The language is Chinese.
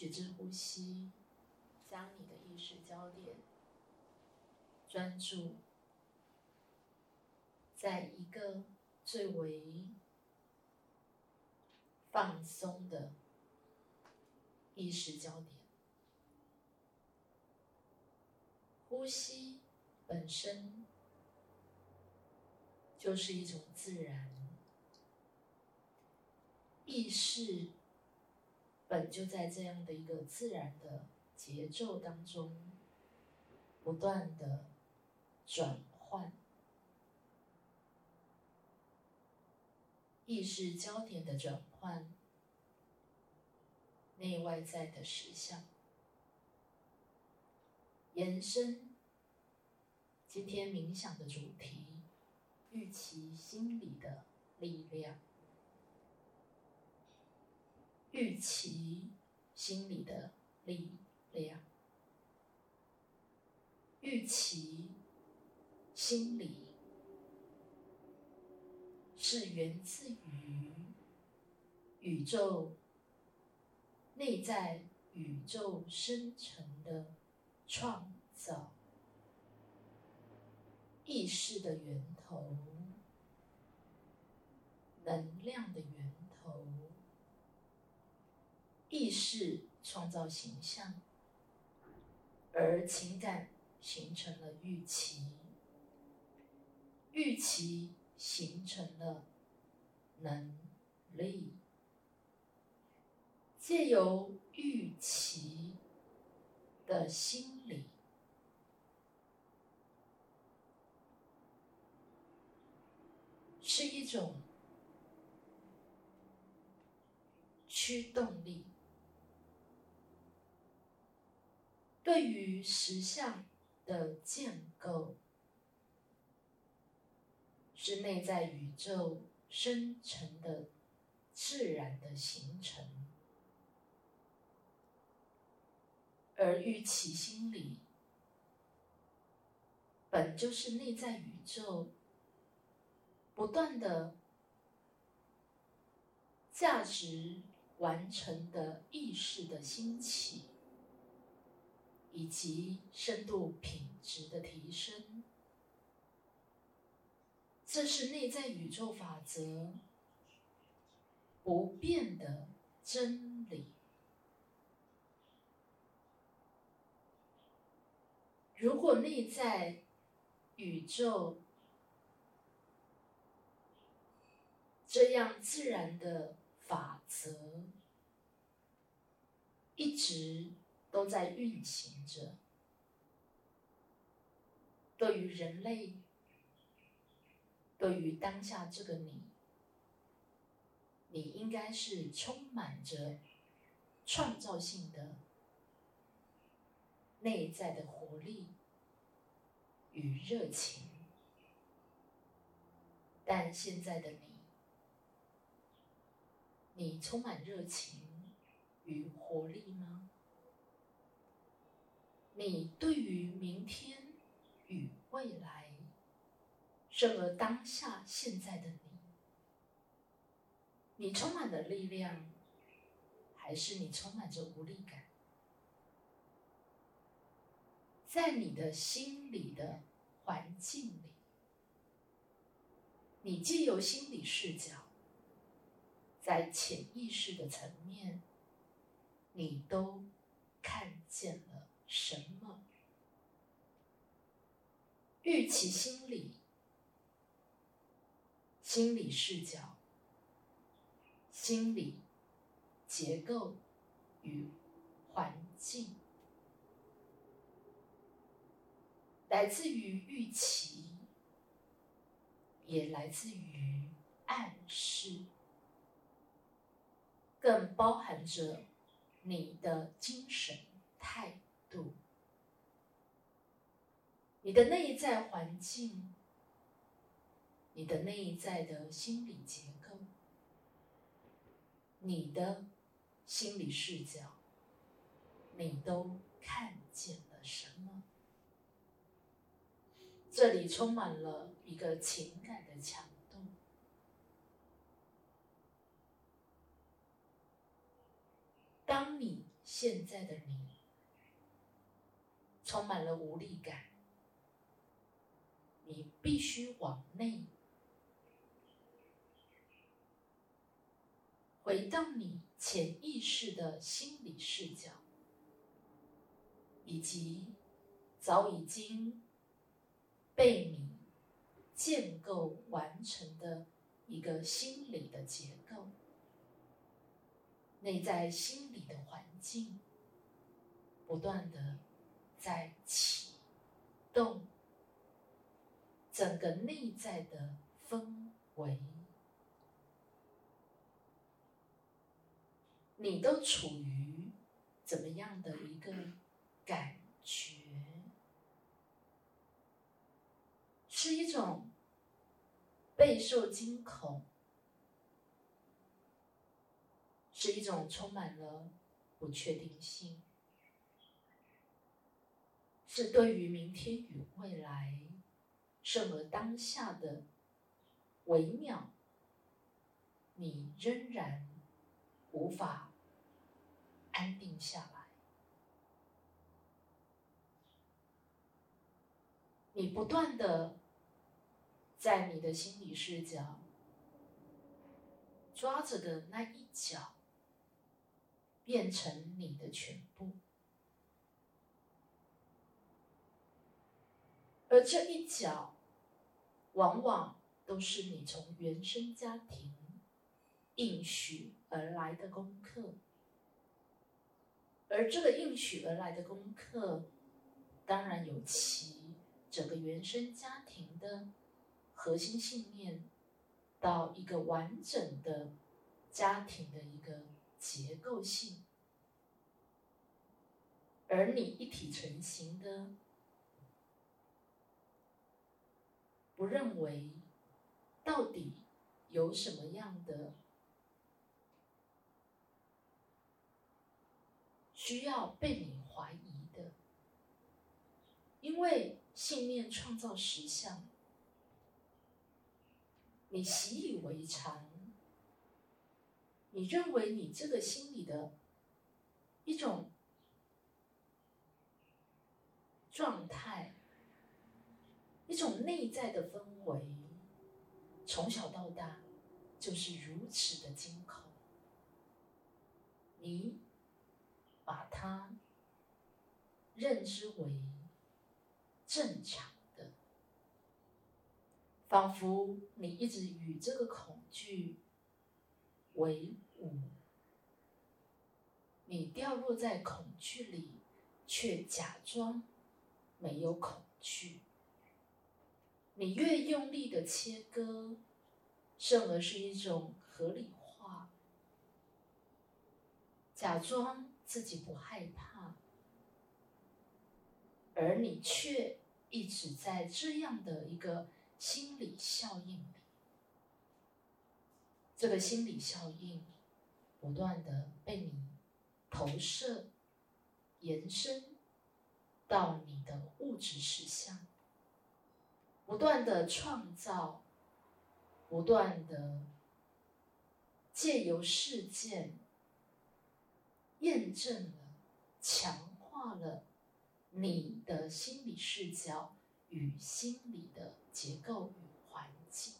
觉知呼吸，将你的意识焦点专注在一个最为放松的意识焦点。呼吸本身就是一种自然，意识本就在这样的一个自然的节奏当中不断的转换，意识焦点的转换，内外在的实相。延伸今天冥想的主题：预期心理的力量。预期心理的力量。预期心理是源自于宇宙内在宇宙生成的。创造意识的源头，能量的源，意识创造形象，而情感形成了预期，预期形成了能力，借由预期。的心理是一种驱动力，对于实相的建构是内在宇宙生成的自然的形成。而预期心理，本就是内在宇宙不断的价值完成的意识的兴起，以及深度品质的提升，这是内在宇宙法则不变的真理。如果内在宇宙这样自然的法则一直都在运行着，对于人类，对于当下这个你，你应该是充满着创造性的。内在的活力与热情，但现在的你，你充满热情与活力吗？你对于明天与未来，生而当下现在的你，你充满了力量，还是你充满着无力感？在你的心理的环境里，你既有心理视角，在潜意识的层面，你都看见了什么？预期心理、心理视角、心理结构与环境。来自于预期，也来自于暗示，更包含着你的精神态度度、你的内在环境、你的内在的心理结构、你的心理视角，你都看见了什么？这里充满了一个情感的强度。当你现在的你充满了无力感，你必须往内回到你潜意识的心理视角，以及早已经被你建构完成的一个心理的结构。内在心理的环境，不断的在启动整个内在的氛围，你都处于怎么样的一个感觉？是一种备受惊恐。是一种充满了不确定性，是对于明天与未来，甚而当下的微妙，你仍然无法安定下来。你不断的在你的心理视角抓着的那一角。变成你的全部，而这一角，往往都是你从原生家庭应许而来的功课，而这个应许而来的功课，当然有其整个原生家庭的核心信念，到一个完整的家庭的一个。结构性，而你一体成型的，不认为到底有什么样的需要被你怀疑的，因为信念创造实相，你习以为常。你认为你这个心里的一种状态，一种内在的氛围，从小到大就是如此的惊恐。你把它认知为正常的，仿佛你一直与这个恐惧。为伍，你掉落在恐惧里，却假装没有恐惧。你越用力的切割，甚而是一种合理化，假装自己不害怕，而你却一直在这样的一个心理效应里。这个心理效应不断的被你投射、延伸到你的物质实相，不断的创造，不断的借由事件验证了、强化了你的心理视角与心理的结构与环境。